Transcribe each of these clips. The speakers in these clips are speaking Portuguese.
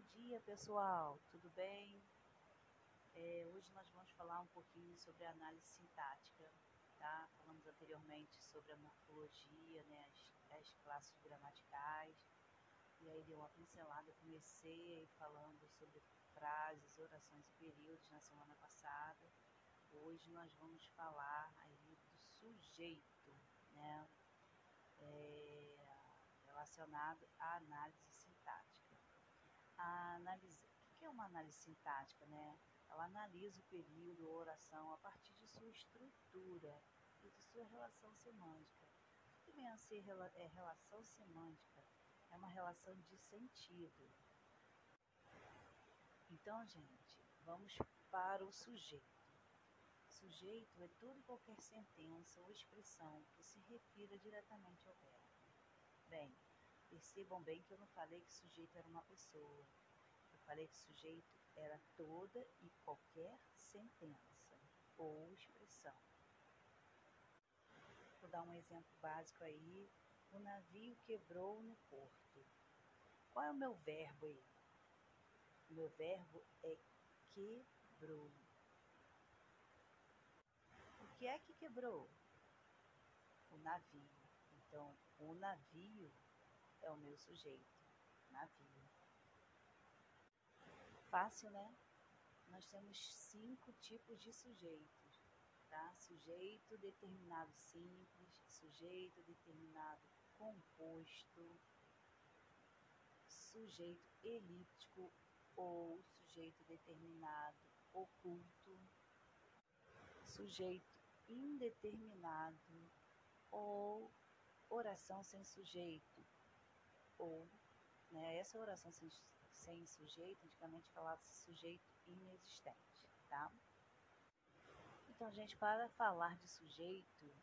Bom dia, pessoal, tudo bem? É, hoje nós vamos falar um pouquinho sobre a análise sintática, tá? Falamos anteriormente sobre a morfologia, né, as, as classes gramaticais, e aí deu uma pincelada, comecei falando sobre frases, orações e períodos na semana passada. Hoje nós vamos falar aí do sujeito, né? É, relacionado à análise. A análise, o que é uma análise sintática, né? Ela analisa o período ou oração a partir de sua estrutura e de sua relação semântica. O que vem a ser é relação semântica? É uma relação de sentido. Então, gente, vamos para o sujeito. Sujeito é toda e qualquer sentença ou expressão que se refira diretamente ao verbo. Bem, percebam bem que eu não falei que sujeito era uma pessoa. Eu falei que sujeito era toda e qualquer sentença ou expressão. Vou dar um exemplo básico aí. O navio quebrou no porto. Qual é o meu verbo aí? O meu verbo é quebrou. O que é que quebrou? O navio. Então, o navio é o meu sujeito. Navio. Fácil, né? Nós temos cinco tipos de sujeitos, tá? Sujeito determinado simples, sujeito determinado composto, sujeito elíptico ou sujeito determinado oculto, sujeito indeterminado ou oração sem sujeito, ou, né, essa oração sem, sem sujeito, antigamente falava-se sujeito inexistente, tá? Então, gente, para falar de sujeito,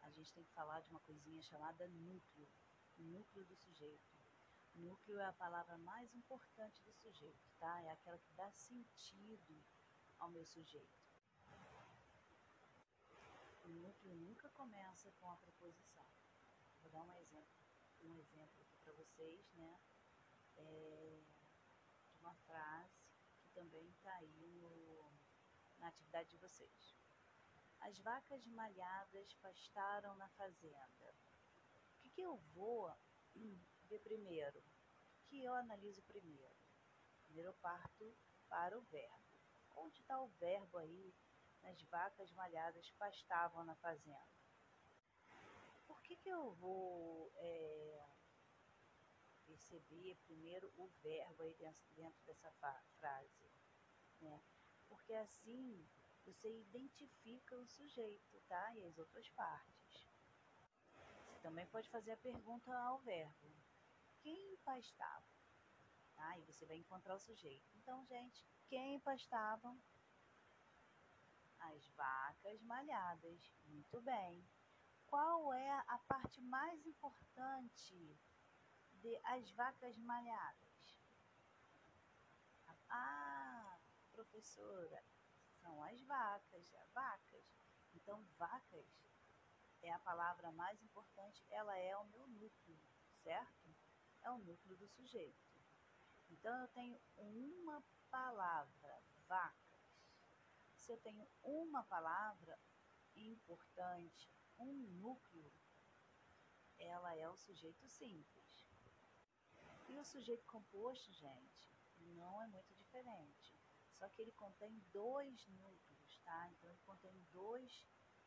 a gente tem que falar de uma coisinha chamada núcleo, núcleo do sujeito. Núcleo é a palavra mais importante do sujeito, tá? É aquela que dá sentido ao meu sujeito. O núcleo nunca começa com a preposição. Vou dar um exemplo, um exemplo aqui para vocês, né? É, de uma frase que também está aí no, na atividade de vocês. As vacas malhadas pastaram na fazenda. O que, que eu vou ver primeiro? O que eu analiso primeiro? Primeiro eu parto para o verbo. Onde está o verbo aí? Nas vacas malhadas pastavam na fazenda por que, que eu vou é, perceber primeiro o verbo aí dentro, dentro dessa frase? Né? Porque assim você identifica o sujeito, tá? E as outras partes. Você também pode fazer a pergunta ao verbo. Quem pastava? Tá? E você vai encontrar o sujeito. Então, gente, quem pastavam? As vacas malhadas. Muito bem qual é a parte mais importante de as vacas malhadas? Ah, professora, são as vacas, as vacas. Então, vacas é a palavra mais importante, ela é o meu núcleo, certo? É o núcleo do sujeito. Então, eu tenho uma palavra, vacas. Se eu tenho uma palavra importante, um núcleo, ela é o sujeito simples. E o sujeito composto, gente, não é muito diferente. Só que ele contém dois núcleos, tá? Então ele contém dois,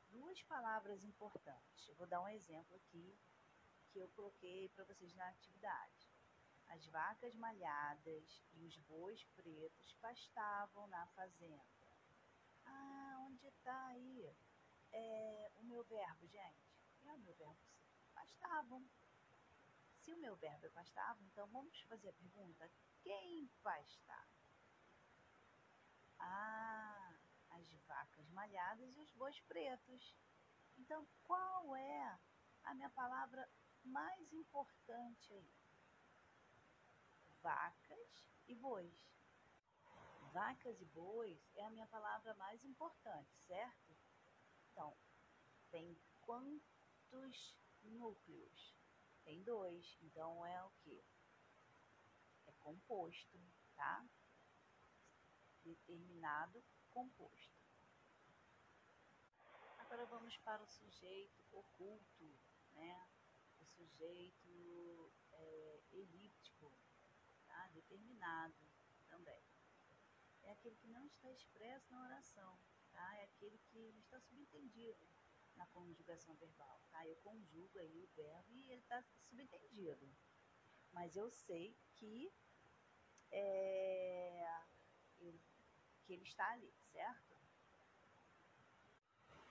duas palavras importantes. Eu vou dar um exemplo aqui que eu coloquei para vocês na atividade. As vacas malhadas e os bois pretos pastavam na fazenda. Ah, onde está aí? é, o meu verbo, gente? É o meu verbo pastavam. Se o meu verbo é pastavam, então vamos fazer a pergunta: quem pastava? Ah, as vacas malhadas e os bois pretos. Então, qual é a minha palavra mais importante aí? Vacas e bois. Vacas e bois é a minha palavra mais importante, certo? Então, tem quantos núcleos? Tem dois. Então, é o que? É composto, tá? Determinado composto. Agora vamos para o sujeito oculto, né? O sujeito é, elíptico, tá? Determinado também. É aquele que não está expresso na oração, tá? É aquele que está subentendido na conjugação verbal, tá? Eu conjugo aí o verbo e ele está subentendido. Mas eu sei que, é, que ele está ali, certo?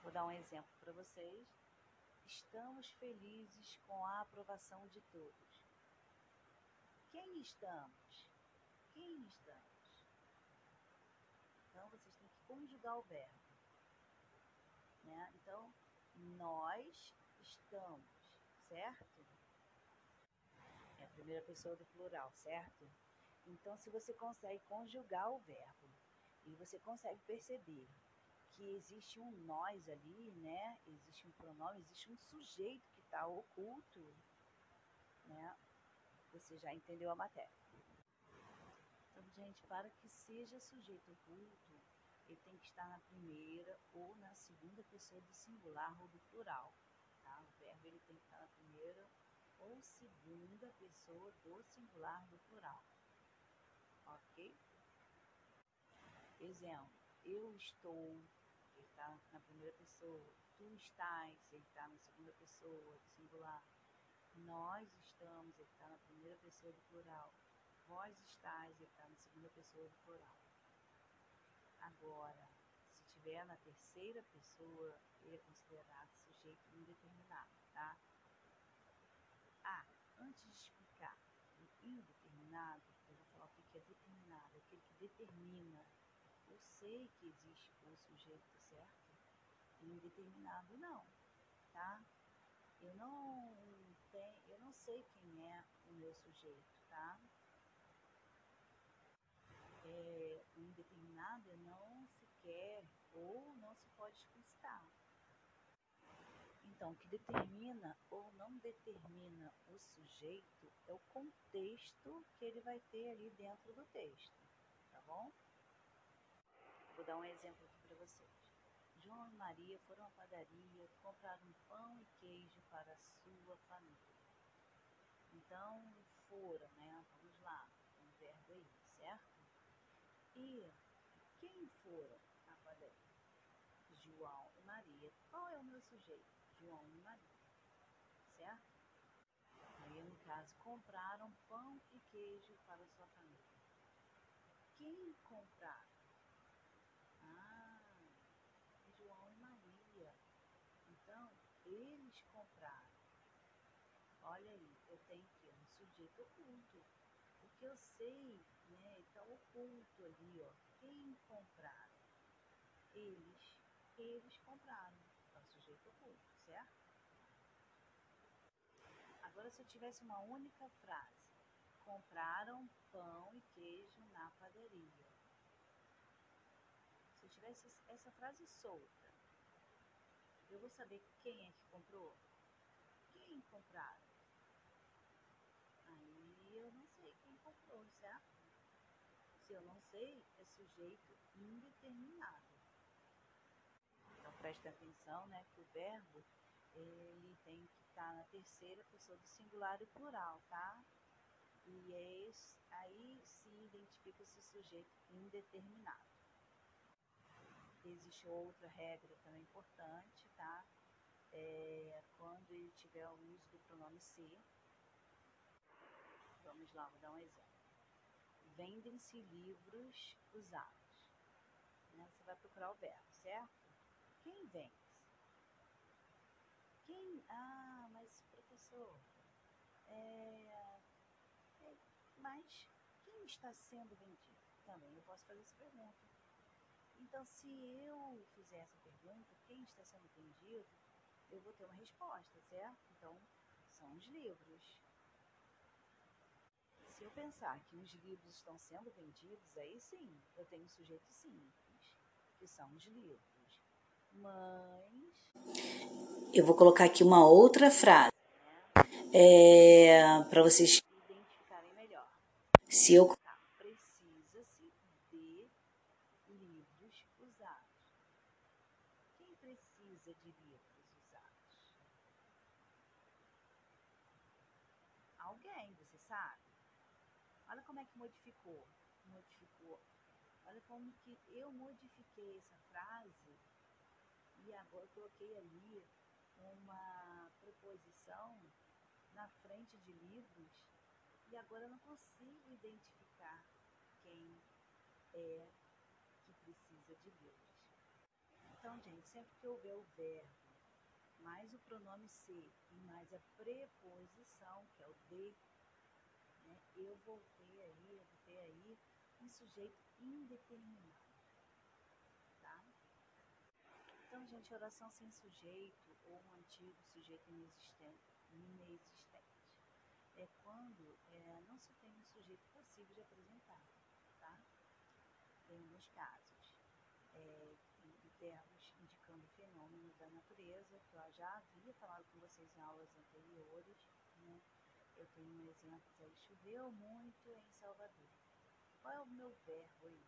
Vou dar um exemplo para vocês. Estamos felizes com a aprovação de todos. Quem estamos? Quem estamos? Então, vocês têm que conjugar o verbo. Nós estamos, certo? É a primeira pessoa do plural, certo? Então, se você consegue conjugar o verbo e você consegue perceber que existe um nós ali, né? Existe um pronome, existe um sujeito que está oculto, né? Você já entendeu a matéria. Então, gente, para que seja sujeito oculto, ele tem que estar na primeira ou na segunda pessoa do singular ou do plural. Tá? O verbo ele tem que estar na primeira ou segunda pessoa do singular do plural. Ok? Exemplo, eu estou, ele está na primeira pessoa. Tu estás, ele está na segunda pessoa do singular. Nós estamos, ele está na primeira pessoa do plural. Vós estáis, ele está na segunda pessoa do plural. Agora, se tiver na terceira pessoa, ele é considerado sujeito indeterminado, tá? Ah, antes de explicar o indeterminado, eu vou falar o que é determinado, é aquele que determina. Eu sei que existe o sujeito, certo? Indeterminado não, tá? Eu não tenho, eu não sei quem é o meu sujeito, tá? é, indeterminado não se quer ou não se pode explicitar. Então, o que determina ou não determina o sujeito é o contexto que ele vai ter ali dentro do texto, tá bom? Vou dar um exemplo aqui para vocês. João e Maria foram à padaria comprar um pão e queijo para a sua família. Então, foram, né? Vamos lá, um verbo aí, certo? Quem foram à padaria? João e Maria. Qual é o meu sujeito? João e Maria. Certo? Aí, no caso, compraram pão e queijo para sua família. Quem compraram? Ah, João e Maria. Então, eles compraram. Olha aí, eu tenho aqui um sujeito oculto porque eu sei, né, está oculto ali, ó, quem compraram? Eles, eles compraram, o sujeito oculto, certo? Agora, se eu tivesse uma única frase, compraram pão e queijo na padaria. Se eu tivesse essa frase solta, eu vou saber quem é que comprou? Quem compraram? eu não sei quem comprou, certo? Se eu não sei, é sujeito indeterminado. Então preste atenção, né, que o verbo ele tem que estar na terceira pessoa do singular e plural, tá? E é aí se identifica esse sujeito indeterminado. Existe outra regra também importante, tá? É, quando ele tiver o uso do pronome ser, Vamos lá, vou dar um exemplo. Vendem-se livros usados. Né? Você vai procurar o verbo, certo? Quem vende? Quem? Ah, mas professor, é, é, mas quem está sendo vendido? Também eu posso fazer essa pergunta. Então, se eu fizer essa pergunta, quem está sendo vendido, eu vou ter uma resposta, certo? Então, são os livros se eu pensar que os livros estão sendo vendidos, aí sim, eu tenho um sujeito simples, que são os livros. Mas. Eu vou colocar aqui uma outra frase. É, para vocês identificarem melhor. Se eu Tá, precisa-se de livros usados. Quem precisa de livros usados? Alguém, você sabe? Olha como é que modificou. Modificou. Olha como que eu modifiquei essa frase e agora coloquei ali uma preposição na frente de livros e agora eu não consigo identificar quem é que precisa de livros. Então, gente, sempre que houver o verbo, mais o pronome ser e mais a preposição, que é o de, eu vou ter aí, eu vou ter aí um sujeito indeterminado, tá? Então, gente, oração sem sujeito ou um antigo sujeito inexistente, inexistente é quando é, não se tem um sujeito possível de apresentar, tá? Em alguns casos, é, em termos indicando fenômenos da natureza, que eu já havia falado com vocês em aulas anteriores? Eu tenho um exemplo aí, choveu muito em Salvador. Qual é o meu verbo aí?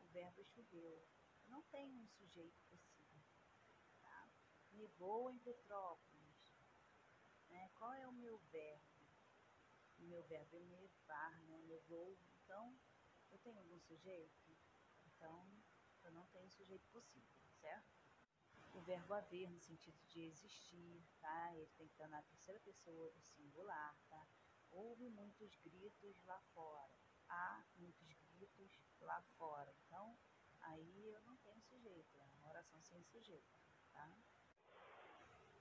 O verbo choveu. Não tem um sujeito possível. Tá? Nevou em Petrópolis. Né? Qual é o meu verbo? O meu verbo é nevar, né? Nevou. Então, eu tenho algum sujeito? Então, eu não tenho sujeito possível, certo? O verbo haver no sentido de existir, tá? Ele tem que estar na terceira pessoa do singular, tá? Houve muitos gritos lá fora. Há muitos gritos lá fora. Então, aí eu não tenho sujeito, é uma oração sem sujeito, tá?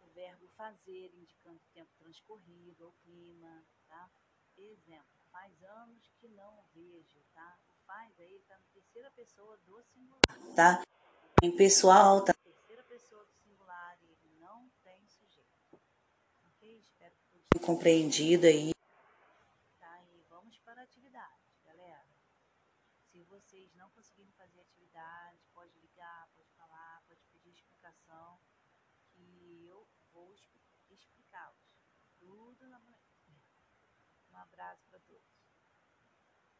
O verbo fazer, indicando o tempo transcorrido ou clima, tá? Exemplo, faz anos que não vejo, tá? O faz aí está na terceira pessoa do singular. tá em pessoal, tá Terceira pessoa do singular e ele não tem sujeito. Compreendido aí. Tá, e vamos para a atividade, galera. Se vocês não conseguirem fazer a atividade, pode ligar, pode falar, pode pedir explicação, que eu vou expli- explicá-los. Tudo na... Um abraço para todos.